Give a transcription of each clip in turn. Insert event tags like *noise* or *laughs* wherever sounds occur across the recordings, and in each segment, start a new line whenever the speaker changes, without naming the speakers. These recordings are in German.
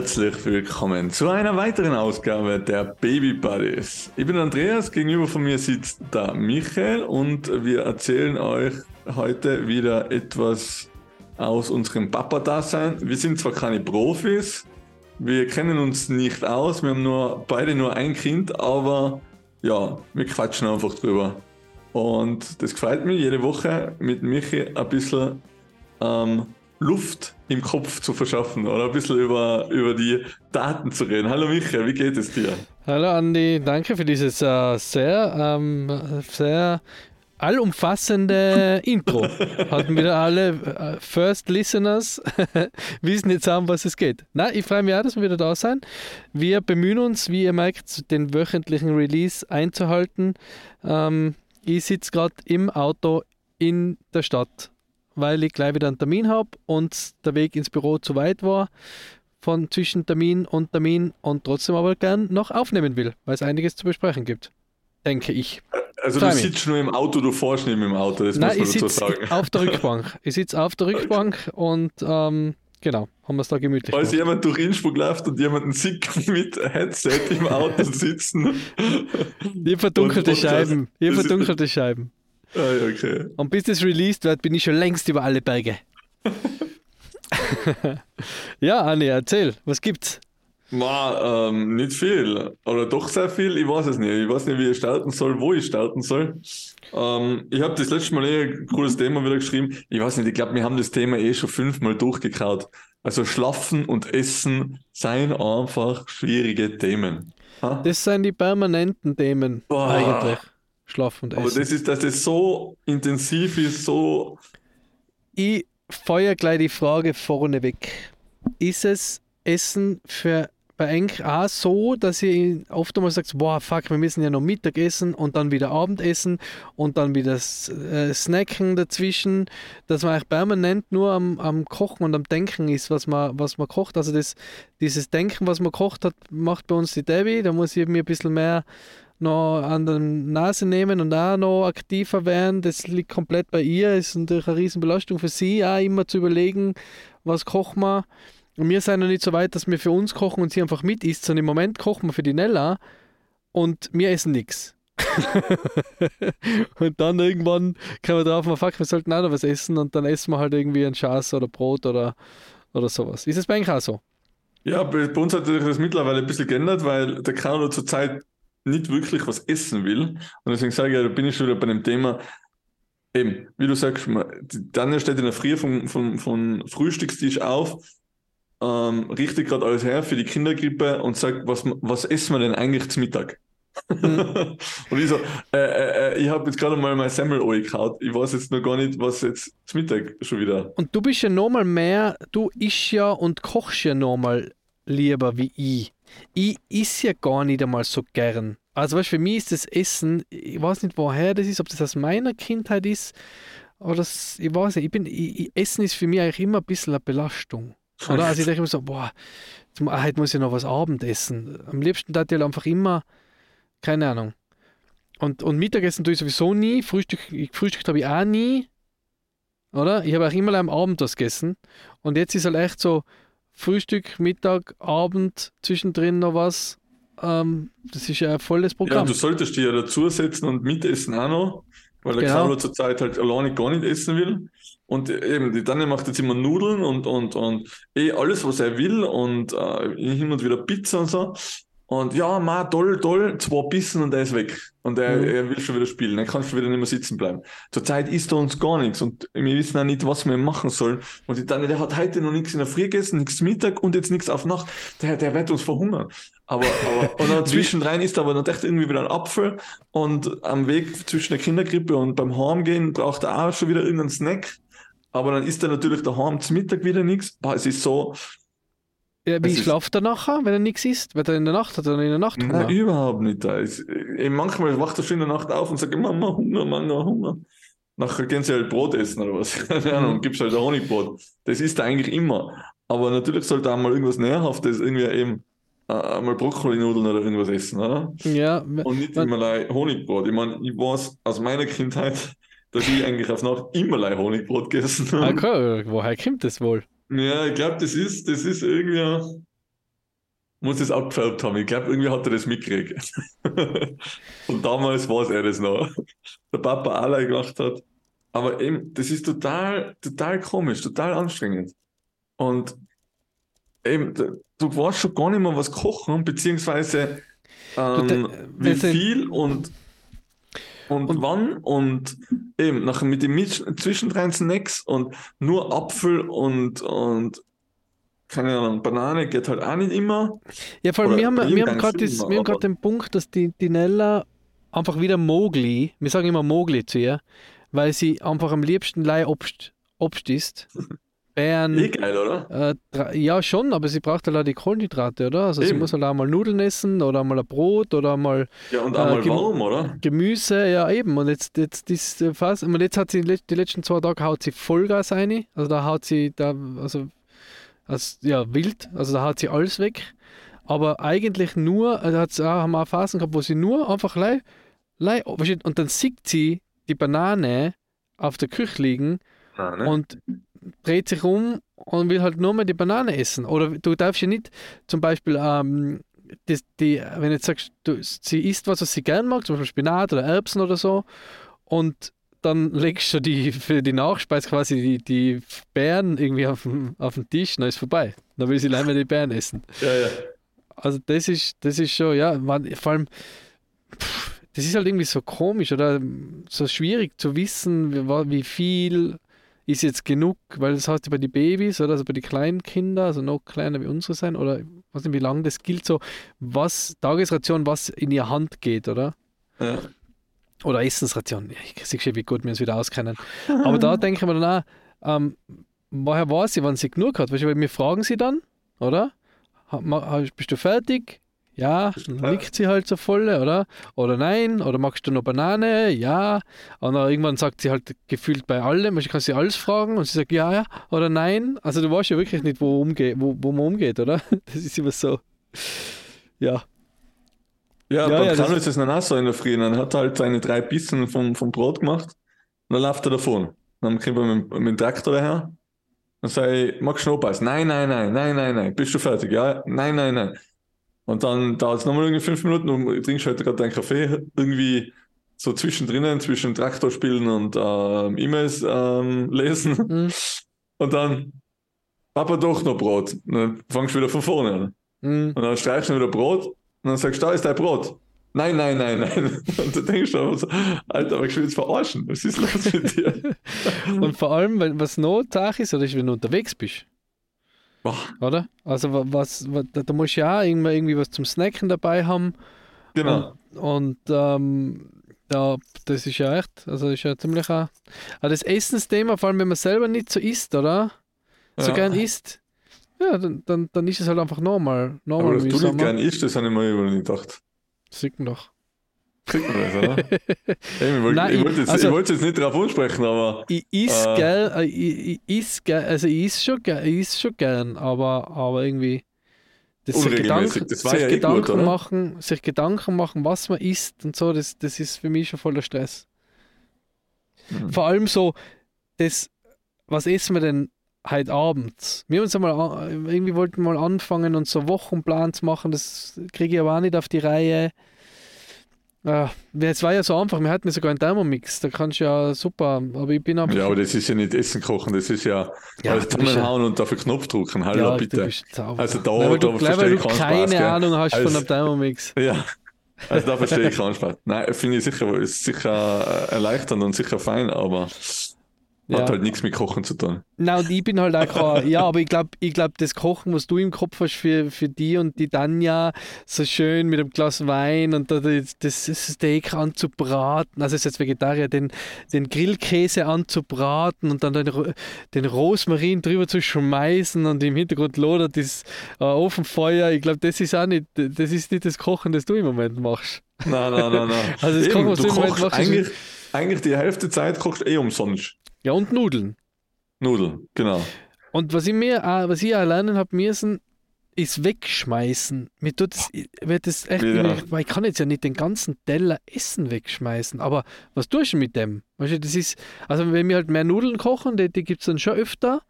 herzlich willkommen zu einer weiteren Ausgabe der Baby Buddies. Ich bin Andreas, gegenüber von mir sitzt da Michael und wir erzählen euch heute wieder etwas aus unserem Papa-Dasein. Wir sind zwar keine Profis, wir kennen uns nicht aus, wir haben nur beide nur ein Kind, aber ja, wir quatschen einfach drüber. Und das gefällt mir, jede Woche mit Michi ein bisschen ähm, Luft im Kopf zu verschaffen oder ein bisschen über, über die Daten zu reden. Hallo Michael, wie geht es dir?
Hallo Andi, danke für dieses äh, sehr, ähm, sehr allumfassende Intro. *laughs* Hatten wieder alle äh, First Listeners *laughs* wissen jetzt an, was es geht. Na, ich freue mich auch, dass wir wieder da sind. Wir bemühen uns, wie ihr merkt, den wöchentlichen Release einzuhalten. Ähm, ich sitze gerade im Auto in der Stadt weil ich gleich wieder einen Termin habe und der Weg ins Büro zu weit war von zwischen Termin und Termin und trotzdem aber gern noch aufnehmen will, weil es einiges zu besprechen gibt. Denke ich.
Also Freu du sitzt nur im Auto, du fährst nicht im Auto, das
Nein, muss man dazu sagen. Auf der Rückbank. *laughs* Ich sitze auf der Rückbank und ähm, genau, haben wir es da gemütlich
Falls gemacht. jemand durch Innsbruck läuft und jemanden sieht *laughs* mit Headset im Auto sitzen. *laughs*
Ihr verdunkelte Scheiben. Ihr verdunkelte Scheiben.
Ah, okay.
Und bis das released wird, bin ich schon längst über alle Berge. *laughs* ja, Anni, erzähl, was gibt's?
Ma, ähm, nicht viel. Oder doch sehr viel, ich weiß es nicht. Ich weiß nicht, wie ich starten soll, wo ich starten soll. Ähm, ich habe das letzte Mal eh ein cooles Thema wieder geschrieben. Ich weiß nicht, ich glaube, wir haben das Thema eh schon fünfmal durchgekaut. Also Schlafen und Essen seien einfach schwierige Themen.
Ha? Das sind die permanenten Themen Boah. eigentlich. Schlaf und Essen.
Aber das ist, dass es so intensiv ist, so.
Ich feuer gleich die Frage vorneweg. Ist es Essen für bei eigentlich auch so, dass ihr oft einmal sagt, boah, fuck, wir müssen ja noch Mittag essen und dann wieder Abendessen und dann wieder äh, Snacken dazwischen, dass man eigentlich permanent nur am, am Kochen und am Denken ist, was man, was man kocht. Also das, dieses Denken, was man kocht hat, macht bei uns die Debbie. Da muss ich mir ein bisschen mehr noch an der Nase nehmen und auch noch aktiver werden. Das liegt komplett bei ihr. Ist natürlich eine Riesenbelastung für sie, auch immer zu überlegen, was kochen wir. Und wir sind noch nicht so weit, dass wir für uns kochen und sie einfach mit isst, sondern im Moment kochen wir für die Nella und wir essen nichts. *laughs* und dann irgendwann kommen wir drauf, fuck, wir sollten auch noch was essen und dann essen wir halt irgendwie ein Schaß oder Brot oder, oder sowas. Ist es bei euch auch so?
Ja, bei uns hat sich das mittlerweile ein bisschen geändert, weil der Carlo zurzeit nicht wirklich was essen will. Und deswegen sage ich, da bin ich schon wieder bei dem Thema, eben, wie du sagst, dann steht in der Früh vom, vom, vom Frühstückstisch auf, ähm, richtet gerade alles her für die Kindergrippe und sagt, was, was essen wir denn eigentlich zum Mittag? Mhm. *laughs* und ich so, äh, äh, äh ich habe jetzt gerade mal mein Semmel angekaut. Ich weiß jetzt noch gar nicht, was jetzt zum Mittag schon wieder.
Und du bist ja nochmal mehr, du isch ja und kochst ja nochmal lieber wie ich ich esse ja gar nicht einmal so gern. Also weißt, für mich ist das Essen, ich weiß nicht woher das ist, ob das aus meiner Kindheit ist oder das, ich weiß nicht, ich bin, ich, Essen ist für mich eigentlich immer ein bisschen eine Belastung. Oder? Also ich denke immer so, boah, jetzt, heute muss ich noch was Abendessen. Am liebsten da ich halt einfach immer, keine Ahnung. Und, und Mittagessen tue ich sowieso nie, Frühstück, Frühstück habe ich auch nie. Oder? Ich habe auch immer am Abend was gegessen. Und jetzt ist halt echt so, Frühstück, Mittag, Abend, zwischendrin noch was. Ähm, das ist ja ein volles Programm.
Ja, du solltest dich ja dazusetzen und mitessen auch noch, weil der genau. Carlo zurzeit halt alleine gar nicht essen will. Und eben, die Tanne macht jetzt immer Nudeln und, und, und eh alles, was er will und äh, hin und wieder Pizza und so. Und ja, ma, toll, toll, zwei Bissen und er ist weg. Und er, mhm. er will schon wieder spielen. Er kann schon wieder nicht mehr sitzen bleiben. Zurzeit isst er uns gar nichts und wir wissen auch nicht, was wir machen sollen. Und die Tanne, der hat heute noch nichts in der Früh gegessen, nichts Mittag und jetzt nichts auf Nacht. Der, der wird uns verhungern. Aber, aber, und dann *laughs* *laughs* zwischendrin isst er aber dann echt irgendwie wieder ein Apfel und am Weg zwischen der Kindergrippe und beim Heimgehen braucht er auch schon wieder irgendeinen Snack. Aber dann isst er natürlich daheim zum Mittag wieder nichts. Es ist so,
ja, wie schlaft er nachher, wenn er nichts isst? Wenn er in der Nacht hat er in der Nacht
Hunger? Nein, überhaupt nicht. Ich, manchmal wacht er schon in der Nacht auf und sagt, Mama, Hunger, Mama, Hunger. Nachher gehen sie halt Brot essen oder was. *laughs* Keine Ahnung, mhm. gibst halt ein Honigbrot. Das isst er eigentlich immer. Aber natürlich sollte er mal irgendwas Nährhaftes, irgendwie eben äh, einmal Brokkoli-Nudeln oder irgendwas essen, oder?
Ja.
Und nicht immer Honigbrot. Ich meine, ich weiß aus meiner Kindheit, *laughs* dass ich eigentlich auf Nacht immer Honigbrot gegessen
habe. Okay, woher kommt das wohl?
Ja, ich glaube, das ist, das ist irgendwie muss es abgefärbt haben. Ich glaube, irgendwie hat er das mitgekriegt. *laughs* Und damals war es er das noch. Der Papa allein gemacht hat. Aber eben, das ist total, total komisch, total anstrengend. Und eben, du weißt schon gar nicht mehr, was kochen, beziehungsweise ähm, wie viel und, und, und, wann und eben nachher mit den zwischendrin Snacks und nur Apfel und, und keine Ahnung, Banane geht halt auch nicht immer.
Ja, vor allem, wir haben, wir haben gerade den Punkt, dass die, die Nella einfach wieder Mogli, wir sagen immer Mogli zu ihr, weil sie einfach am liebsten Leih Obst, Obst isst. *laughs*
Bären. Eh geil, oder?
Äh, ja, schon, aber sie braucht halt auch die Kohlenhydrate, oder? Also Eben. sie muss halt auch mal Nudeln essen oder mal ein Brot oder mal.
Ja, und auch äh, mal warm, oder?
Gemüse, ja, eben. Und jetzt, jetzt ist fast, und jetzt hat sie die letzten zwei Tage haut sie Vollgas rein. Also da haut sie, da, also, also ja, wild. Also da haut sie alles weg. Aber eigentlich nur, also hat, haben wir auch Phasen gehabt, wo sie nur einfach lei, lei, und dann sieht sie die Banane auf der Küche liegen ah, ne? und dreht sich um und will halt nur mal die Banane essen. Oder du darfst ja nicht zum Beispiel, ähm, das, die, wenn du jetzt sagst, du, sie isst was, was sie gern mag, zum Beispiel Spinat oder Erbsen oder so, und dann legst du die für die Nachspeise quasi die, die Beeren irgendwie auf den, auf den Tisch, dann ist vorbei. Dann will sie leider die Beeren essen. *laughs*
Ja, ja.
Also das ist, das ist schon, ja, man, vor allem, pff, das ist halt irgendwie so komisch oder so schwierig zu wissen, wie, wie viel ist jetzt genug, weil das heißt bei den Babys oder also bei den kleinen Kindern, also noch kleiner wie unsere sein, oder weiß nicht, wie lange das gilt, so was, Tagesration, was in ihr Hand geht, oder? Ja. Oder Essensration. Ich sehe schon, wie gut wir uns wieder auskennen. *laughs* Aber da denken wir dann auch, ähm, woher weiß sie, wann sie genug hat? Weil wir fragen sie dann, oder? Bist du fertig? Ja, dann liegt sie halt so voll, oder? Oder nein, oder magst du noch Banane? Ja. Und dann irgendwann sagt sie halt gefühlt bei allem, ich kann sie alles fragen und sie sagt ja, ja oder nein. Also du weißt ja wirklich nicht, wo, umgeht, wo, wo man umgeht, oder? *laughs* Das ist immer so. Ja.
Ja, ja ja, Kanu ist es dann auch so in der Früh. Dann hat er halt seine drei Bissen vom, vom Brot gemacht und dann läuft er davon. Dann kommt er mit, mit dem Traktor daher. Dann sage ich, magst du noch was? Nein, nein, nein, nein, nein, nein. Bist du fertig? Ja, nein, nein, nein. Und dann dauert es nochmal irgendwie fünf Minuten und trinkst heute gerade deinen Kaffee. Irgendwie so zwischendrin, zwischen Traktor spielen und ähm, E-Mails ähm, lesen. Mhm. *laughs* Und dann, Papa, doch noch Brot. Und dann fangst du wieder von vorne an. Mhm. Und dann streichst du wieder Brot und dann sagst du, da ist dein Brot. Nein, nein, nein, nein. *laughs* Und du denkst aber so, Alter, aber ich will jetzt verarschen. Was ist los mit dir? *laughs*
und vor allem, was noch Sache ist, oder ist, wenn du unterwegs bist. Boah. Oder? Also was, was da musst du ja auch irgendwie, irgendwie was zum Snacken dabei haben.
Genau.
Und, und ähm, ja, das ist ja echt, also ist ja ziemlich auch, aber das Essensthema, vor allem wenn man selber nicht so isst, oder? So ja. gern isst, ja, dann, dann, dann ist es halt einfach normal. normal
aber dass du nicht gern isst, das habe ich mir über nicht gedacht.
Sieht man doch.
Kriegt man das, oder? ich wollte Nein, wollt jetzt, also, wollt jetzt nicht darauf ansprechen, aber.
Ich is äh, gern, äh, ich, ich is gern, also ich is schon gern, ich is schon gern, aber, aber irgendwie. Das sich Gedanken, das sich, ja eh Gedanken gut, machen, sich Gedanken machen, was man isst und so, das, das ist für mich schon voller Stress. Mhm. Vor allem so, das, was essen wir denn heute Abend? Wir uns einmal, irgendwie wollten mal anfangen und so Wochenplan zu machen, das kriege ich aber auch nicht auf die Reihe. Ja, es war ja so einfach, wir hatten ja sogar einen Thermomix, da kannst du ja super, aber ich bin einfach...
Ja, aber das ist ja nicht Essen kochen, das ist ja, ja alles zusammenhauen ja, und dafür Knopf drücken, hallo ja, bitte. Also da,
Nein, da du, verstehe ich keinen keine Spaß, Ahnung hast also, von einem Thermomix. *laughs*
Ja, also da verstehe ich keinen Spaß. Nein, finde ich sicher, ist sicher erleichternd und sicher fein, aber hat halt nichts mit Kochen zu tun.
Nein, und ich bin halt auch *laughs* ja, aber ich glaube, ich glaub, das Kochen, was du im Kopf hast für, für die und die Tanja, so schön mit einem Glas Wein und das, das Steak anzubraten, also ist jetzt Vegetarier, den, den Grillkäse anzubraten und dann den, den Rosmarin drüber zu schmeißen und im Hintergrund lodert das äh, Ofenfeuer. Ich glaube, das ist auch nicht, das ist nicht das Kochen, das du im Moment machst.
Nein, nein, nein, nein.
Also das Eben, Kochen, was du, im Moment
machst, eigentlich, eigentlich die Hälfte der Zeit kochst du eh umsonst.
Ja, und Nudeln.
Nudeln, genau.
Und was ich mir, was ich lernen habe müssen, ist wegschmeißen. Mir tut das, wird das echt, ja. weil ich kann jetzt ja nicht den ganzen Teller Essen wegschmeißen. Aber was tust du mit dem? Weißt du, das ist, also wenn wir halt mehr Nudeln kochen, die, die gibt es dann schon öfter.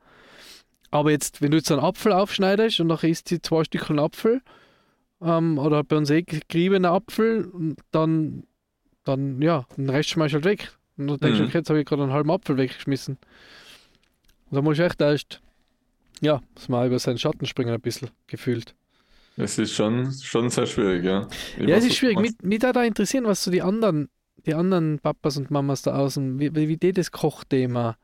Aber jetzt, wenn du jetzt einen Apfel aufschneidest und nachher isst sie zwei Stückchen Apfel, ähm, oder bei uns eh geriebener Apfel, dann, dann ja, den Rest schmeißt halt weg. Und dann denkst du,
Mhm.
okay, jetzt habe ich gerade einen halben Apfel weggeschmissen. Und da muss ich echt erst, ja, muss man über seinen Schatten springen ein bisschen, gefühlt.
Es ist schon, schon sehr schwierig, ja. Ich
ja, es ist schwierig. Mich, mich da interessieren, was so die anderen, die anderen Papas und Mamas da außen, wie, wie die das Kochthema.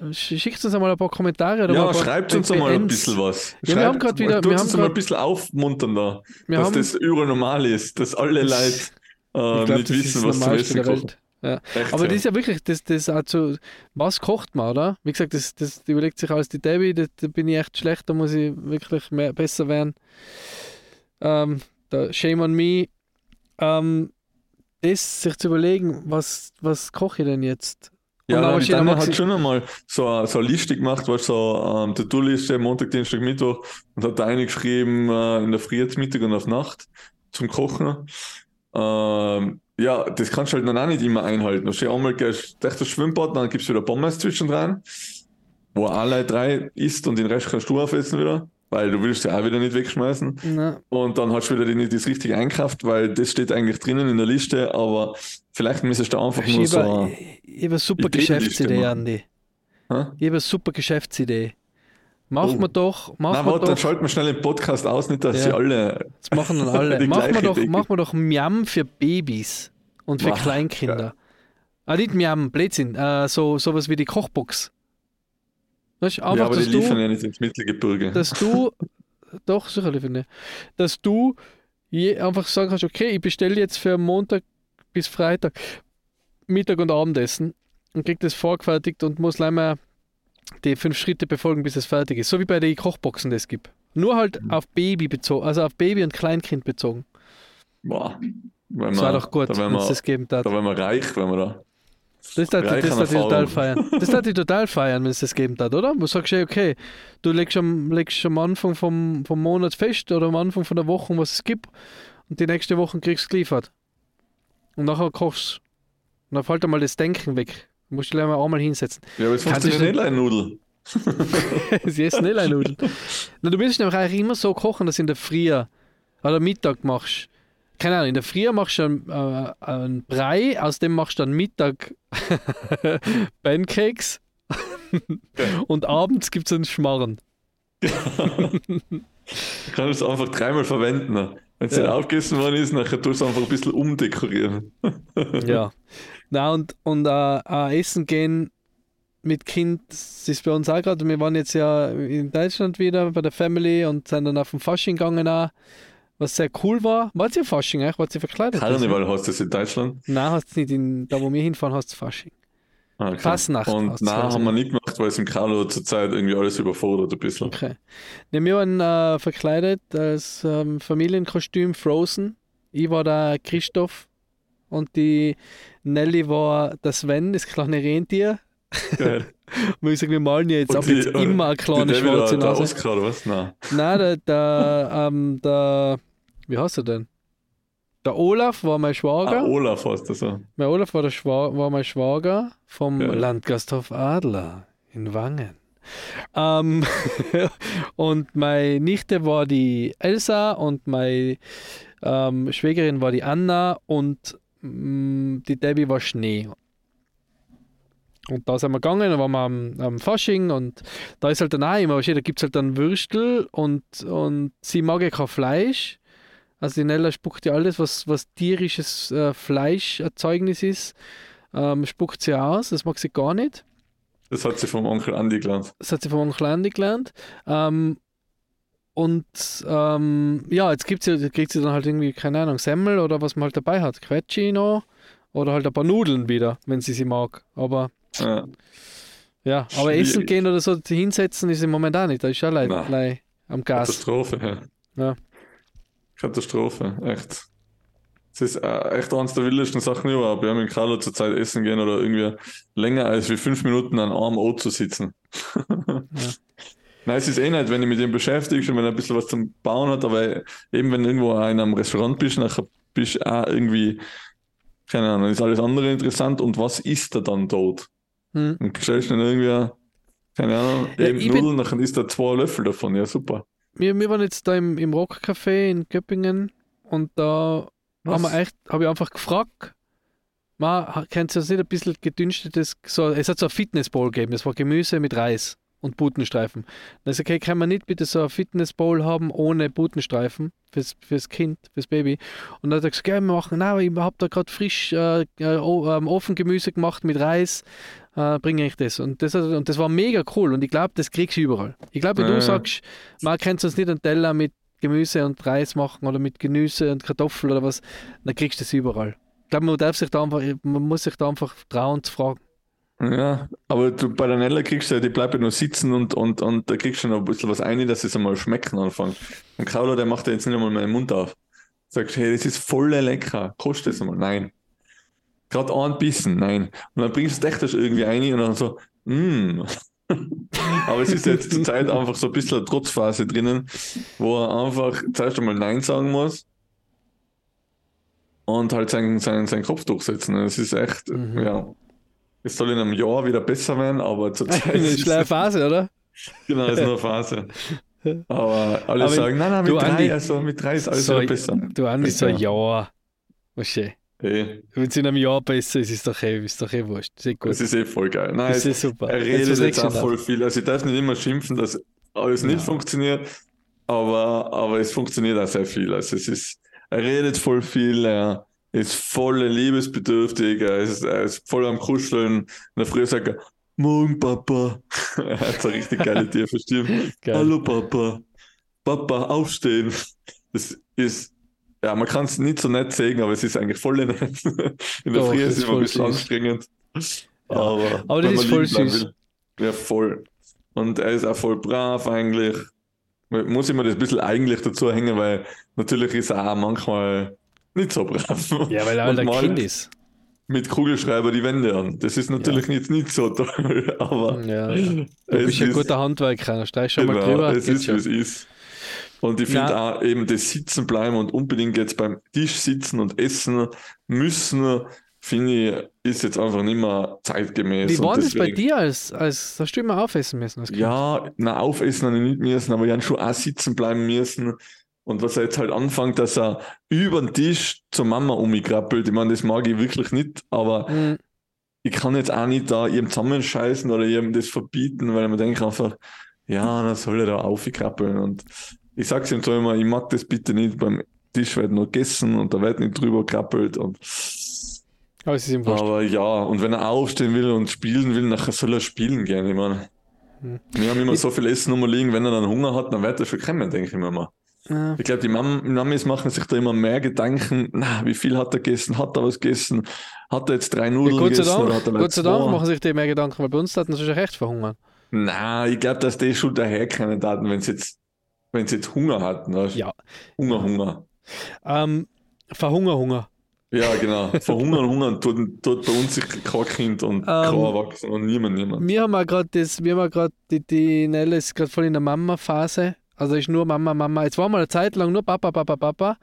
Sch- Schickt uns einmal ein paar Kommentare oder
Ja,
paar
schreibt uns einmal ein bisschen was.
Ja, wir haben grad wieder- wir
uns
haben
mal ein
grad-
bisschen aufmuntern da, dass
haben,
das überall normal ist, dass alle Leute
ich
äh,
das ist
wissen, was
Normalste
Essen.
Welt. Ja.
Echt,
Aber
ja.
das ist ja wirklich, das, das also, was kocht man, oder? Wie gesagt, das, das überlegt sich alles die Debbie, da, da bin ich echt schlecht, da muss ich wirklich mehr, besser werden. Ähm, da, shame on me. Ähm, das sich zu überlegen, was, was koche ich denn jetzt?
Ja,
Und aber
die
einmal
hat schon einmal so, eine- so eine Liste gemacht, du, so ähm, To-Do-Liste, Montag, Dienstag, Mittwoch und hat da eingeschrieben äh, in der Früh, Mittag und auf Nacht zum Kochen. Ähm, ja, das kannst du halt dann auch nicht immer einhalten. Du stehst einmal durch das Schwimmbad, dann gibst du wieder Pommes zwischendrin, wo alle drei isst und den Rest kannst du aufessen wieder, weil du willst ja auch wieder nicht wegschmeißen.
Na,
Und dann hast du wieder nicht das richtige einkauft, weil das steht eigentlich drinnen in der Liste, aber vielleicht müsstest du einfach nur
ich
so.
habe ich hab eine super Geschäftsidee. Andi. Ich habe eine super Geschäftsidee. Machen
Oh.
wir doch, machen
Na,
wir
warte, dann
doch,
schalten wir schnell den Podcast aus, nicht, dass
Ja.
sie alle.
das machen dann *laughs* alle. machen, wir doch, machen wir doch Miam für Babys und für
Boah,
Kleinkinder. Ah, nicht Miam, Blödsinn, äh, so, sowas wie die Kochbox. Weißt, einfach,
ja, aber die
dass, du,
liefern ja nicht ins Mittelgebirge.
dass du, *laughs* doch, sicherlich finde dass du je, einfach sagen kannst, okay, ich bestelle jetzt für Montag bis Freitag Mittag- und Abendessen und krieg das vorgefertigt und muss mal die fünf Schritte befolgen, bis es fertig ist. So wie bei den Kochboxen das gibt. Nur halt
Mhm.
auf Baby bezogen, also auf Baby und Kleinkind bezogen.
Boah. Wenn
Das war doch gut,
Da
wenn es das geben darf.
da werden wir reich, wenn wir da.
Das darf das darf ich total feiern. Das darf ich total feiern, wenn es das geben darf, oder? Wo sagst du, okay, du legst am, legst am Anfang vom, vom Monat fest oder am Anfang von der Woche, was es gibt und die nächste Woche kriegst du es geliefert. Und nachher kochst du. Und dann fällt einmal das Denken weg. Du musst dich gleich mal einmal hinsetzen.
Ja, aber jetzt
Kannst
machst du den Nudel. *laughs*
Sie nicht Nudeln. Na, du willst nämlich eigentlich immer so kochen, dass du in der Früh oder Mittag machst. Keine Ahnung, in der Früh machst du einen, äh, einen Brei, aus dem machst du dann Mittag *laughs* Pancakes und abends gibt es einen Schmarrn.
Du kannst es einfach dreimal verwenden. Wenn es
Ja.
aufgegessen worden ist, nachher tust du es einfach ein bisschen umdekorieren.
Ja. *laughs* Na, und, und äh, äh, essen gehen mit Kind, das ist bei uns auch gerade. Wir waren jetzt ja in Deutschland wieder bei der Family und sind dann auf den Fasching gegangen auch, was sehr cool war. Wart ihr Fasching eigentlich? Wart ihr verkleidet?
Karneval heißt das in Deutschland.
Nein, hast du nicht. In, da, wo wir hinfahren, hast du Fasching.
Ah, okay.
Fasnacht
Und nein,
quasi.
haben wir nicht gemacht, weil es im Carlo zurzeit irgendwie alles überfordert ein bisschen.
Okay. Ne, wir waren äh, verkleidet als ähm, Familienkostüm Frozen. Ich war der Christoph und die Nelly war der Sven, das kleine Rentier.
Geil. *laughs*
Und ich sage, wir malen ja jetzt ab jetzt immer eine kleine
der
schwarze
der
Nase.
Oscar oder was? Nein.
Nein, der, *laughs* der, ähm, der, wie heißt er denn? Der Olaf war mein Schwager.
Ah, Olaf heißt das so.
Mein Olaf war, der Schwa war mein Schwager vom
Geil.
Landgasthof Adler in Wangen. Ähm, *laughs* und meine Nichte war die Elsa und meine ähm, Schwägerin war die Anna und die Debbie war Schnee. Und da sind wir gegangen, da waren wir am, am Fasching und da ist halt dann auch immer, da gibt es halt dann Würstel und, und sie mag ja kein Fleisch. Also die Nella spuckt ja alles, was, was tierisches äh, Fleischerzeugnis ist, ähm, spuckt sie aus, das mag sie gar nicht.
Das hat sie vom Onkel Andi gelernt.
Das hat sie vom Onkel Andy gelernt. Ähm, und ähm, ja, jetzt gibt's ja, kriegt sie dann halt irgendwie, keine Ahnung, Semmel oder was man halt dabei hat. Quetschi noch oder halt ein paar Nudeln wieder, wenn sie sie mag. Aber
Ja.
ja, aber essen gehen oder so hinsetzen ist im Moment auch nicht. Da ist schon leid, am Gas.
Katastrophe, ja.
Ja.
Katastrophe, echt. Es ist äh, echt eines der wildesten Sachen überhaupt. Wir haben in Carlo zur Zeit essen gehen oder irgendwie länger als wie fünf Minuten an einem O zu sitzen. *laughs* Nein, es ist eh nicht, wenn ich mit ihm beschäftige und wenn er ein bisschen was zum Bauen hat, aber eben wenn du irgendwo in einem Restaurant bist, nachher bist du auch irgendwie, keine Ahnung, ist alles andere interessant und was isst er dann dort?
Hm.
Und stellst du dann irgendwie, keine Ahnung,
Ja,
eben
bin-
Nudeln, nachher isst er zwei Löffel davon, ja super.
wir, wir waren jetzt da im, im Rockcafé in Göppingen und da haben wir echt, habe ich einfach gefragt, man kennt das nicht ein bisschen gedünstetes, so, es hat so ein Fitnessbowl gegeben, das war Gemüse mit Reis und Butenstreifen. Da ist okay, kann man nicht bitte so ein Fitnessbowl haben ohne Butenstreifen fürs, fürs Kind, fürs Baby. Und dann hat er gesagt, ja, wir machen, aber ich habe da gerade frisch äh, äh, ähm, Ofengemüse gemacht mit Reis, äh, bringe ich das. Und das, und das war mega cool und ich glaube, das kriegst du überall. Ich glaube, wenn
Ja,
du sagst, man kann uns nicht einen Teller mit Gemüse und Reis machen oder mit Gemüse und Kartoffeln oder was, dann kriegst du das überall. Ich glaube, man darf sich da einfach, man muss sich da einfach trauen zu fragen.
Ja, aber du, bei der Nella kriegst du ja, die bleibt ja nur sitzen und, und, und da kriegst du noch ein bisschen was ein, dass es einmal schmecken anfängt. Und Kaulo, der macht ja jetzt nicht einmal meinen Mund auf. Sagst, hey, das ist voll lecker, kostet es einmal. Nein. Gerade ein Bissen, nein. Und dann bringst du es echt irgendwie ein und dann so, mm. *laughs* Aber es ist jetzt zur Zeit einfach so ein bisschen eine Trotzphase drinnen, wo er einfach zuerst einmal Nein sagen muss und halt seinen, seinen, seinen Kopf durchsetzen. Es ist echt,
Mhm.
ja. Es soll in einem Jahr wieder besser werden, aber zur *laughs* Zeit
Eine
ist
schlechte *laughs* Phase, oder?
genau, ist nur eine Phase. Aber alle
Aber
sagen, nein, nein, mit drei,
Andi,
also mit drei ist alles
so,
wieder besser.
Du Andi, so ein. Jahr. Weißt du,
Hey,
wenn es in einem Jahr besser ist, ist doch eh, ist doch eh wurscht. Das ist eh gut.
das ist eh voll geil. Nein,
Das
es,
ist super.
er
Jetzt
redet
was
jetzt
nächstes
auch voll viel. Also ich darf nicht immer schimpfen, dass alles nicht
Ja.
funktioniert, aber, aber es funktioniert auch sehr viel. Also es ist, er redet voll viel, er ist voll liebesbedürftig, er ist, er ist voll am Kuscheln. Und der früher sagt er, Morgen Papa. *laughs* er hat so richtig geile Stimme. *laughs*
Geil.
Hallo Papa. Papa, aufstehen. Das ist, ja, man kann es nicht so nett sagen, aber es ist eigentlich voll nett. In der
Doch,
Früh ist es immer ein bisschen
süß.
anstrengend.
Ja.
Aber,
Aber das ist voll süß.
will. Ja, voll. Und er ist auch voll brav eigentlich. Muss ich mir das ein bisschen eigentlich dazu hängen, weil natürlich ist er auch manchmal nicht so brav.
Ja, weil er halt ein Kind ist.
Mit Kugelschreiber die Wände an. Das ist natürlich jetzt nicht so toll, *laughs* aber
Ja. Du
es
bist ein
ist-
guter Handwerker, streich schon mal
Genau,
drüber.
es ist, wie es ist. Und ich finde
Ja.
auch eben das Sitzen bleiben und unbedingt jetzt beim Tisch sitzen und essen müssen, finde ich, ist jetzt einfach nicht mehr zeitgemäß.
Wie war das bei dir, als, als hast du immer aufessen müssen?
Ja, na, aufessen habe ich nicht müssen, aber ich habe schon auch sitzen bleiben müssen. Und was er jetzt halt anfängt, dass er über den Tisch zur Mama umgekrabbelt, ich meine, das mag ich wirklich nicht, aber
Mhm.
ich kann jetzt auch nicht da ihm zusammenscheißen oder ihm das verbieten, weil mir denke einfach, ja, dann soll er da aufkrabbeln. Und ich sag's ihm so immer, ich mag das bitte nicht, beim Tisch wird nur gegessen und da wird nicht drüber krabbelt. Und,
Aber es ist ihm
aber ja, und wenn er aufstehen will und spielen will, nachher soll er spielen gehen. Ich meine,
Hm.
wir haben immer so viel Essen rumliegen, wenn er dann Hunger hat, dann wird er schon kommen, denke ich mir mal.
Ja.
Ich glaube, die Mam Mamis machen sich da immer mehr Gedanken, na, wie viel hat er gegessen, hat er was gegessen, hat er jetzt drei
Ja,
Nudeln
Gott sei
gegessen oder hat er
Dank, Gott sei Dank machen sich die mehr Gedanken, weil bei uns hatten sie schon recht verhungern.
Na, ich glaube, dass die schon daherkommen Daten, wenn sie jetzt, wenn sie jetzt Hunger hatten. Weißt?
Ja.
Hunger, Hunger.
Ähm, Verhunger, Hunger.
Ja, genau. Verhungern, hungern tut, tut bei uns kein Kind und kein Erwachsener und niemand, niemand.
Wir haben ja gerade das, wir haben ja gerade, die, die Nelle ist gerade voll in der Mama-Phase. Also ist nur Mama, Mama. Jetzt war mal eine Zeit lang nur Papa, Papa, Papa.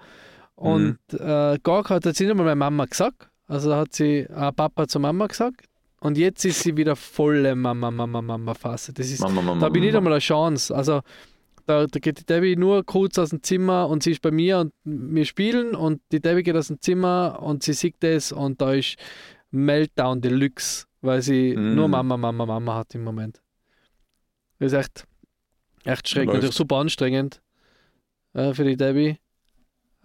Und äh, gar hat sie nicht einmal meine Mama gesagt. Also hat sie äh, Papa zur Mama gesagt. Und jetzt ist sie wieder volle Mama, Mama, Mama-Phase. Das ist,
Mama, Mama,
da habe ich nicht
Mama.
einmal eine Chance. Also da, da geht die Debbie nur kurz aus dem Zimmer und sie ist bei mir und wir spielen und die Debbie geht aus dem Zimmer und sie sieht das und da ist Meltdown Deluxe, weil sie
Mm.
nur Mama, Mama, Mama hat im Moment. Das ist echt, echt schrecklich.
Läuft.
Natürlich super anstrengend äh, für die Debbie.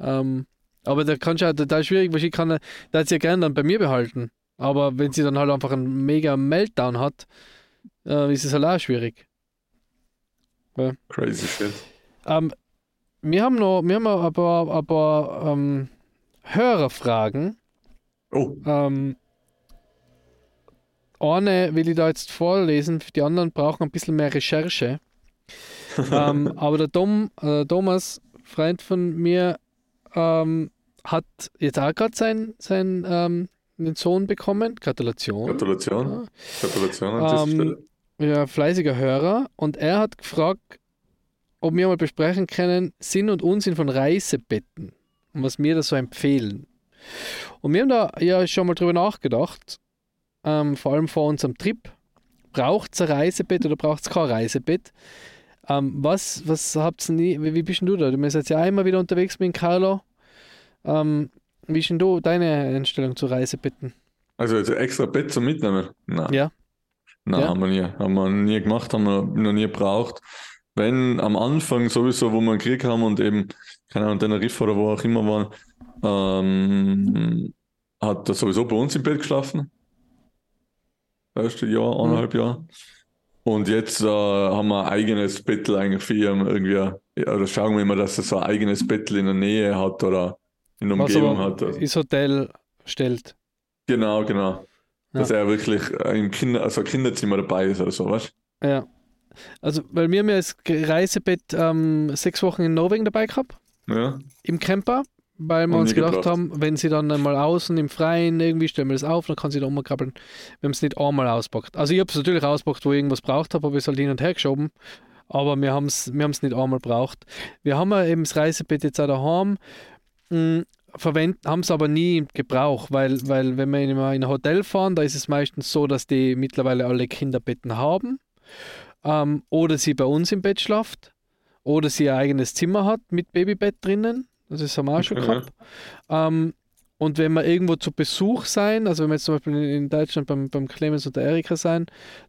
Ähm, aber da kannst du auch, da ist schwierig, weil ich kann, da hat sie ja gerne dann bei mir behalten. Aber wenn sie dann halt einfach einen mega Meltdown hat, äh, ist es halt auch schwierig.
Crazy shit.
Ähm, wir haben noch, wir haben ein paar, ein paar ähm, Hörerfragen.
Oh,
Ähm, eine will ich da jetzt vorlesen, die anderen brauchen ein bisschen mehr Recherche. Ähm, *laughs* aber der, Dom, äh, Thomas, Freund von mir, ähm, hat jetzt auch gerade seinen sein, ähm, einen Sohn bekommen. Gratulation.
Gratulation. Gratulation an dieser
Ähm,
Stelle.
Ja, fleißiger Hörer. Und er hat gefragt, ob wir mal besprechen können, Sinn und Unsinn von Reisebetten und was wir da so empfehlen. Und wir haben da ja schon mal drüber nachgedacht, ähm, vor allem vor unserem Trip. Braucht es ein Reisebett oder braucht es kein Reisebett? Ähm, was, was habt ihr nie, wie, wie bist denn du da? Du bist jetzt ja einmal wieder unterwegs mit Carlo. Ähm, wie ist denn du deine Einstellung zu Reisebetten?
Also jetzt extra Bett zum Mitnehmen? Nein.
Ja.
Nein,
Ja.
haben wir nie. Haben wir nie gemacht, haben wir noch nie gebraucht. Wenn am Anfang sowieso, wo wir einen Krieg haben und eben, keine Ahnung, Teneriffa oder wo auch immer waren, ähm, hat er sowieso bei uns im Bett geschlafen. Erste Jahr, eineinhalb Jahre. Und jetzt äh, haben wir ein eigenes Bettel eigentlich für ihn irgendwie. Oder schauen wir immer, dass er so ein eigenes Bettel in der Nähe hat oder in der
Was
Umgebung hat. Also.
ins Hotel stellt.
Genau, genau. Dass
Ja.
er wirklich im Kinder, also Kinderzimmer dabei ist oder so, weißt
Ja. Also, weil wir haben ja das Reisebett ähm, sechs Wochen in Norwegen dabei gehabt?
Ja.
im Camper, weil wir uns gedacht
gebraucht.
haben, wenn sie dann einmal außen im Freien irgendwie stellen wir das auf, dann kann sie da umkrabbeln. Wir haben es nicht einmal auspackt. Also ich habe es natürlich auspackt, wo ich irgendwas braucht habe, habe ich es halt hin und her geschoben. Aber wir haben es wir haben's nicht einmal braucht. Wir haben ja eben das Reisebett jetzt auch daheim, mh, verwenden, haben es aber nie im Gebrauch, weil, weil wenn wir in in ein Hotel fahren, da ist es meistens so, dass die mittlerweile alle Kinderbetten haben. Ähm, oder sie bei uns im Bett schlaft. Oder sie ihr eigenes Zimmer hat mit Babybett drinnen. Das haben wir auch schon gehabt. Ähm, und wenn wir irgendwo zu Besuch sein, also wenn wir jetzt zum Beispiel in Deutschland beim, beim Clemens und der Erika sein,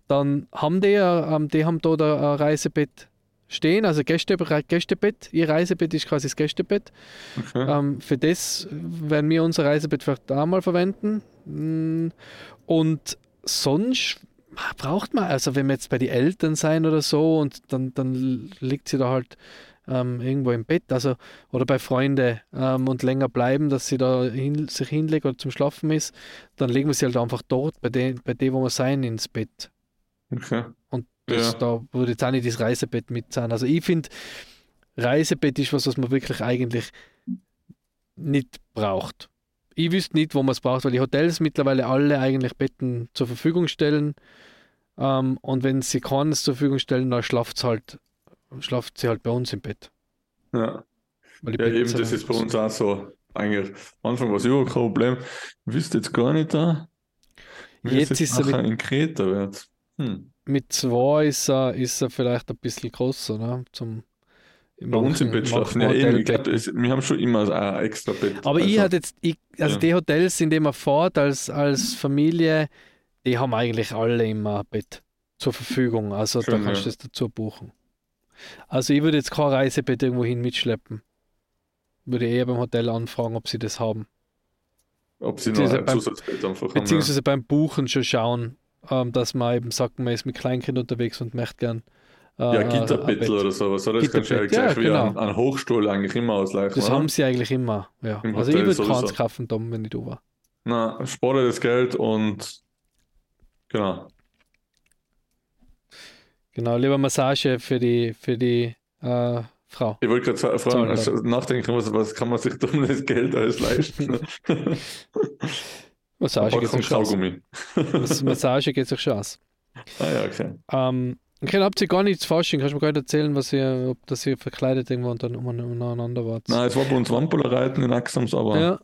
dann haben die, ja, ähm, die haben da ein Reisebett stehen, also Gäste, Gästebett. Ihr Reisebett ist quasi das Gästebett.
Okay.
Ähm, für das werden wir unser Reisebett vielleicht auch mal verwenden. Mm, Und sonst braucht man, also wenn wir jetzt bei den Eltern sein oder so und dann, dann liegt sie da halt ähm, irgendwo im Bett, also oder bei Freunden ähm, und länger bleiben, dass sie da hin, sich hinlegt oder zum Schlafen ist, dann legen wir sie halt einfach dort bei dem, bei dem, wo wir sein, ins Bett.
okay.
Und das,
Ja.
da würde jetzt auch nicht das Reisebett mit sein. Also ich finde, Reisebett ist was, was man wirklich eigentlich nicht braucht. Ich wüsste nicht, wo man es braucht, weil die Hotels mittlerweile alle eigentlich Betten zur Verfügung stellen. Ähm, und wenn sie keines zur Verfügung stellen, dann schlaft sie halt, schlaft sie halt bei uns im Bett.
Ja.
Weil
ja, eben, das ist bei uns auch so. Eigentlich, am Anfang war es überhaupt kein Problem. Ich wüsste jetzt gar nicht da. wie es
Jetzt ist er mit-
in Kreta wird. Hm.
Mit zwei ist er, ist er vielleicht ein bisschen größer, ne? Zum,
Bei uns im
manchen-
Bett schlafen.
manchen
Ja, eben, ich glaub, das- wir haben schon immer ein extra Bett.
Aber ich
Also,
hatte jetzt, ich, also
Ja.
die Hotels, in denen man fährt als, als Familie, die haben eigentlich alle immer ein Bett zur Verfügung. Also da
Schön,
kannst du
ja.
das dazu buchen. Also ich würde jetzt kein Reisebett irgendwo hin mitschleppen. Würde eher beim Hotel anfragen, ob sie das haben.
Ob sie noch ein
beim-
Zusatzbett einfach haben.
Beziehungsweise beim Buchen schon schauen, ähm, dass man eben sagt, man ist mit Kleinkind unterwegs und möchte gern. Äh,
Ja, Gitterbettel
Bett.
oder sowas, oder? Das kannst du ja
Gitterbett, ja,
gleich wie
genau.
an, an Hochstuhl eigentlich immer ausleichen.
Das
oder?
haben sie eigentlich immer. Ja.
Im
Also ich
Hotel
würde
sowieso.
keins kaufen, Tom, wenn ich da war.
Na, spare das Geld und genau.
Genau, lieber Massage für die, für die äh, Frau.
Ich wollte gerade fragen, also nachdenken, was, was kann man sich um das Geld alles leisten? *laughs*
Massage geht sich schon aus. Massage geht sich schon aus.
Ah ja, okay.
Ähm, okay, habt ihr gar nichts Fasching. Kannst du mir gar nicht erzählen, was ihr, ob das ihr verkleidet irgendwo und dann um- umeinander wart?
Nein, es war bei uns Wampolerreiten in Axams, aber
Ja,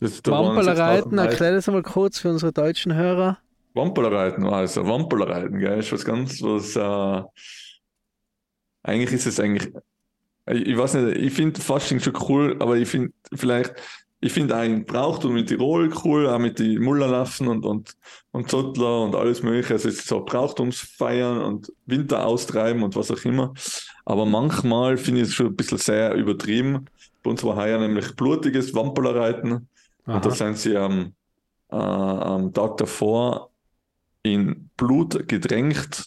das, da waren
Wamperlereiten,
6000 Leute.
erklär das einmal kurz für unsere deutschen Hörer.
Wampolerreiten war also Wampolerreiten, gell, ist was ganz, was äh, eigentlich ist es eigentlich, ich, ich weiß nicht, ich finde Fasching schon cool, aber ich finde vielleicht, ich finde ein Brauchtum mit Tirol cool, auch mit die Mullerlaffen und, und, und Zottler und alles mögliche, also es ist so Brauchtumsfeiern und Winter austreiben und was auch immer, aber manchmal finde ich es schon ein bisschen sehr übertrieben. Bei uns war heuer nämlich blutiges Wampolerreiten. Und da sind sie am, äh, am Tag davor in Blut gedrängt,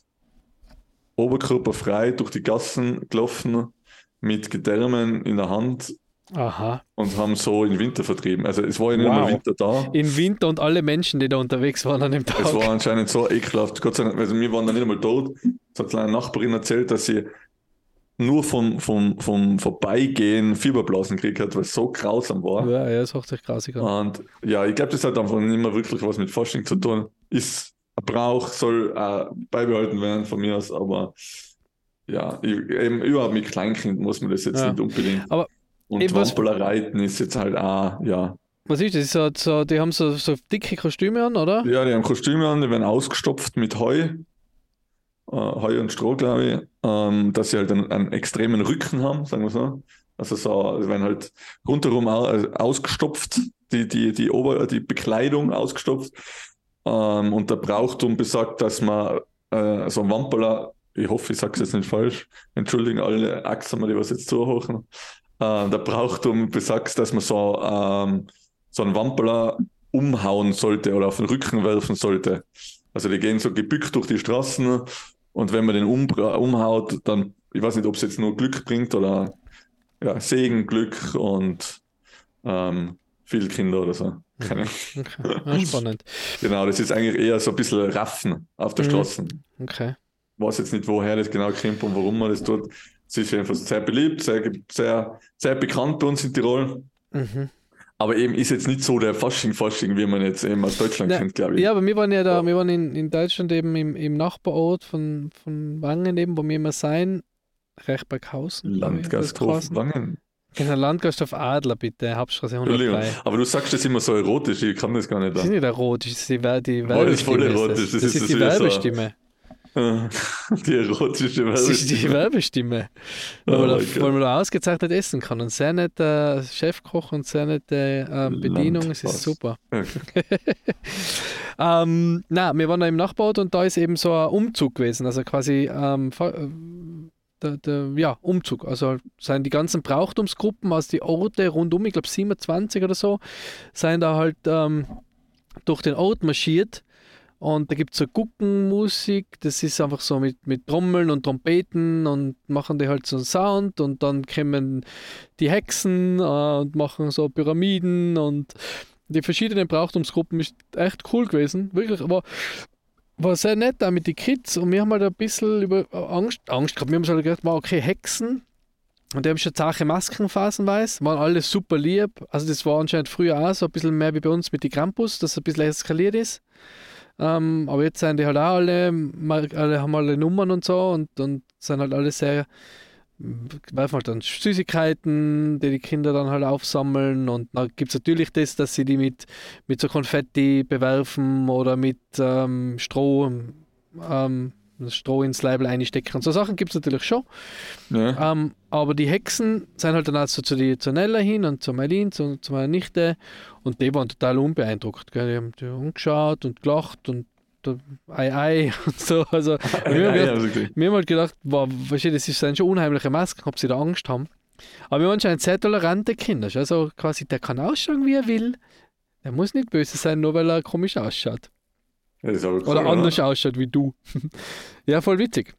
oberkörperfrei durch die Gassen gelaufen, mit Gedärmen in der Hand
Aha.
und haben so in Winter vertrieben. Also es war ja nicht
Wow.
mehr Winter da.
Im Winter und alle Menschen, die da unterwegs waren an dem Tag.
Es war anscheinend so ekelhaft. Gott sei Dank, also wir waren da nicht einmal tot. Es hat eine Nachbarin erzählt, dass sie nur vom, vom, vom Vorbeigehen Fieberblasen gekriegt hat, weil es so grausam war.
ja, ja, das hört sich grausig an.
Und ja, ich glaube, das hat einfach nicht mehr wirklich was mit Fasching zu tun. Ist Brauch, soll äh, beibehalten werden von mir aus, aber ja, eben überhaupt mit Kleinkind muss man das jetzt
Ja.
nicht unbedingt.
Aber
Und
eben was-
Wampolerreiten ist jetzt halt auch, ja.
Was ist das? So, so, die haben so, so dicke Kostüme an, oder?
Ja, die haben Kostüme an, die werden ausgestopft mit Heu. äh, Heu und Stroh, glaube ich, ähm, dass sie halt einen, einen, extremen Rücken haben, sagen wir so. Also so, sie werden halt rundherum ausgestopft, die, die, die, Ober die Bekleidung ausgestopft. Ähm, und der Brauchtum besagt, dass man äh, so ein Wamperler, ich hoffe, ich sage es jetzt nicht falsch, entschuldigen alle Achsen, die was jetzt zuhören. Äh, der Brauchtum besagt, dass man so, ähm, so einen Wamperler umhauen sollte oder auf den Rücken werfen sollte. Also die gehen so gebückt durch die Straßen und wenn man den um, umhaut, dann, ich weiß nicht, ob es jetzt nur Glück bringt oder ja, Segen, Glück und ähm, viel Kinder oder so. Keine
okay. Ja, *laughs* spannend.
genau, das ist eigentlich eher so ein bisschen Raffen auf der mhm. Straße.
Okay.
Ich weiß jetzt nicht, woher das genau kommt und warum man das tut. Es ist einfach sehr beliebt, sehr, sehr, sehr bekannt bei uns in Tirol. Mhm. Aber eben ist jetzt nicht so der Fasching-Fasching, wie man jetzt eben aus Deutschland Na, kennt, glaube ich.
Ja, aber wir waren ja da, ja. wir waren in, in Deutschland eben im, im Nachbarort von, von Wangen eben, wo wir immer sein, recht bei Kausen.
Landgasthof Wangen.
Genau, Landgasthof Adler, bitte, Hauptstraße 103.
Aber du sagst das immer so erotisch, ich kann das gar nicht.
Das ist nicht erotisch, das ist die, die
Werbestimme. Das ist voll erotisch.
Das, das, ist, die Werbestimme. *laughs*
Die erotische Werbestimme. Das
ist die Werbestimme. Oh man, da, wo man da ausgezeichnet essen kann. Und sehr nette Chefkoch und sehr nette ähm, Bedienung. Es ist super. Okay. *laughs* ähm, na, wir waren da im Nachbarort und da ist eben so ein Umzug gewesen. Also quasi ähm, der, der, ja, Umzug. Also sind die ganzen Brauchtumsgruppen aus die Orte rundum, ich glaube 27 oder so, sind da halt ähm, durch den Ort marschiert und da gibt es so Guckenmusik, das ist einfach so mit, mit Trommeln und Trompeten und machen die halt so einen Sound und dann kommen die Hexen äh, und machen so Pyramiden und die verschiedenen Brauchtumsgruppen ist echt cool gewesen. Wirklich, aber war sehr nett auch mit den Kids und wir haben halt ein bisschen über Angst, Angst gehabt. Wir haben halt gedacht, okay, Hexen. Und die haben schon zache Masken phasenweise, waren alle super lieb. Also das war anscheinend früher auch so ein bisschen mehr wie bei uns mit den Krampus, dass es ein bisschen eskaliert ist. Ähm, aber jetzt sind die halt auch alle, alle haben alle Nummern und so und, und sind halt alle sehr, werfen halt dann Süßigkeiten, die die Kinder dann halt aufsammeln und dann gibt es natürlich das, dass sie die mit, mit so Konfetti bewerfen oder mit ähm, Stroh, ähm, Stroh ins Leibel einstecken. Und so Sachen gibt es natürlich schon. Ja. Ähm, aber die Hexen sind halt dann also zu, die, zu Nella hin und zu Marlene, zu, zu meiner Nichte und die waren total unbeeindruckt. Gell? Die haben die angeschaut und gelacht und Ei, Ei *laughs* und so. Also, wir, haben gedacht, wir haben halt gedacht, weißt du, das sind schon unheimliche Masken, ob sie da Angst haben. Aber wir haben anscheinend sehr tolerante Kinder. Also quasi, der kann ausschauen, wie er will. Der muss nicht böse sein, nur weil er komisch ausschaut. Cool, oder anders oder? ausschaut wie du. *laughs* ja, voll witzig.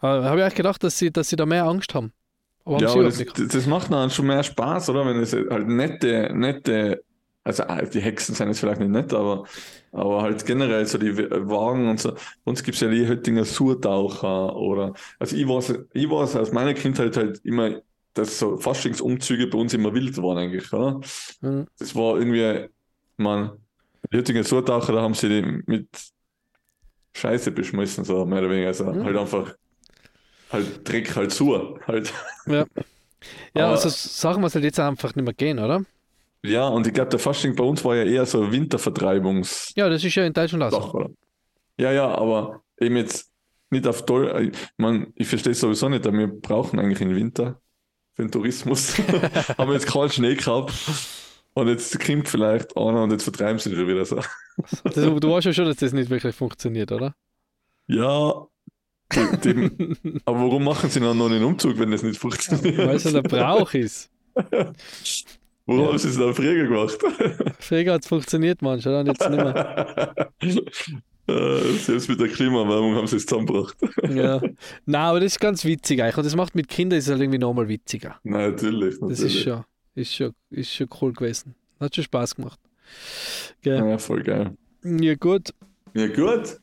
Äh, Habe ich eigentlich gedacht, dass sie, dass sie da mehr Angst haben.
Aber ja, aber das, das, macht dann schon mehr Spaß, oder? Wenn es halt nette, nette, also ah, die Hexen sind jetzt vielleicht nicht nett, aber, aber halt generell so die Wagen und so. Bei uns gibt es ja die Höttinger Surtaucher oder, also ich weiß, ich weiß aus meiner Kindheit halt immer, dass so Faschingsumzüge bei uns immer wild waren eigentlich, oder? Mhm. Das war irgendwie, man, die Hüttinger Surtaucher, da haben sie die mit Scheiße beschmissen, so mehr oder weniger. Also mhm. halt einfach halt Dreck halt zu. Halt.
Ja. Ja, Aber, also Sachen was halt jetzt einfach nicht mehr gehen, oder?
Ja, und ich glaube, der Fasching bei uns war ja eher so Wintervertreibungs.
Ja, das ist ja in Deutschland auch so.
Ja, ja, aber eben jetzt nicht auf toll. Ich, mein, ich verstehe sowieso nicht, aber wir brauchen eigentlich den Winter für den Tourismus. *laughs* haben jetzt keinen Schnee gehabt. Und jetzt kommt vielleicht einer und jetzt vertreiben sie schon wieder so.
Das, du weißt ja schon, dass das nicht wirklich funktioniert, oder?
Ja, dem, aber warum machen sie dann noch einen Umzug, wenn das nicht funktioniert?
Weil es ein Brauch ist. *laughs*
Warum ja. haben sie es dann früher gemacht? *laughs*
Früher hat es funktioniert manchmal, und jetzt nicht mehr. *laughs*
Äh, selbst mit der Klimaerwärmung haben sie es zusammengebracht. *laughs*
ja. Nein, aber das ist ganz witzig eigentlich. Und das macht mit Kindern ist halt irgendwie nochmal witziger.
Nein, natürlich, natürlich.
Das ist schon, ist, schon, ist schon cool gewesen. Hat schon Spaß gemacht.
Gell? Ja, voll geil.
Ja, gut.
Ja, gut.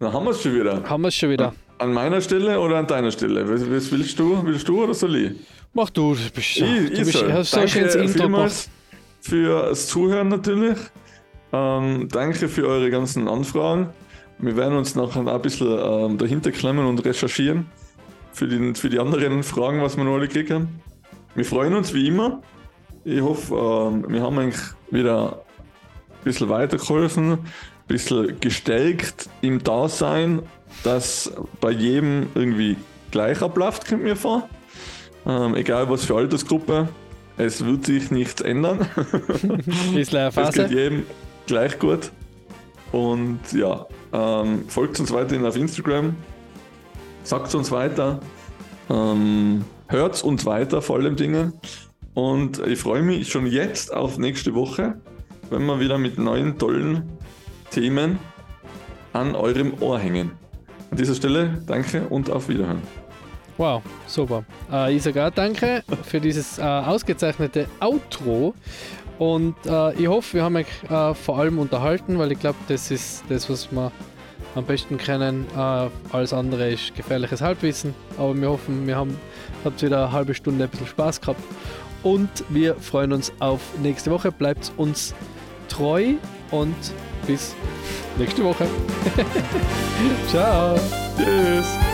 Dann haben wir es schon wieder.
Haben wir es schon wieder.
An meiner Stelle oder an deiner Stelle? Was, was willst du? Willst du oder soll ich?
Mach du, du bist, ich,
du bist, soll. hast so schönes Intro gemacht. Für das Zuhören natürlich. Ähm, danke für eure ganzen Anfragen. Wir werden uns nachher ein bisschen ähm, dahinter klemmen und recherchieren für die, für die anderen Fragen, was wir noch alle gekriegt haben. Wir freuen uns wie immer. Ich hoffe, ähm, wir haben eigentlich wieder ein bisschen weitergeholfen bisschen gestärkt im Dasein, dass bei jedem irgendwie gleich abläuft, kommt mir vor. Ähm, egal was für Altersgruppe, es wird sich nichts ändern. *laughs*
Bisschen Phase.
Es geht jedem gleich gut. Und ja, ähm, folgt uns weiterhin auf Instagram, sagt uns weiter, ähm, hört uns weiter vor allem Dinge. Und ich freue mich schon jetzt auf nächste Woche, wenn wir wieder mit neuen tollen Themen an eurem Ohr hängen. An dieser Stelle danke und auf Wiederhören.
Wow, super. Äh, ich sage auch danke für dieses äh, ausgezeichnete Outro. Und äh, ich hoffe, wir haben euch äh, vor allem unterhalten, weil ich glaube, das ist das, was wir am besten kennen. Äh, alles andere ist gefährliches Halbwissen. Aber wir hoffen, wir haben habt wieder eine halbe Stunde ein bisschen Spaß gehabt. Und wir freuen uns auf nächste Woche. Bleibt uns treu und bis nächste Woche. *laughs* Ciao.
Tschüss.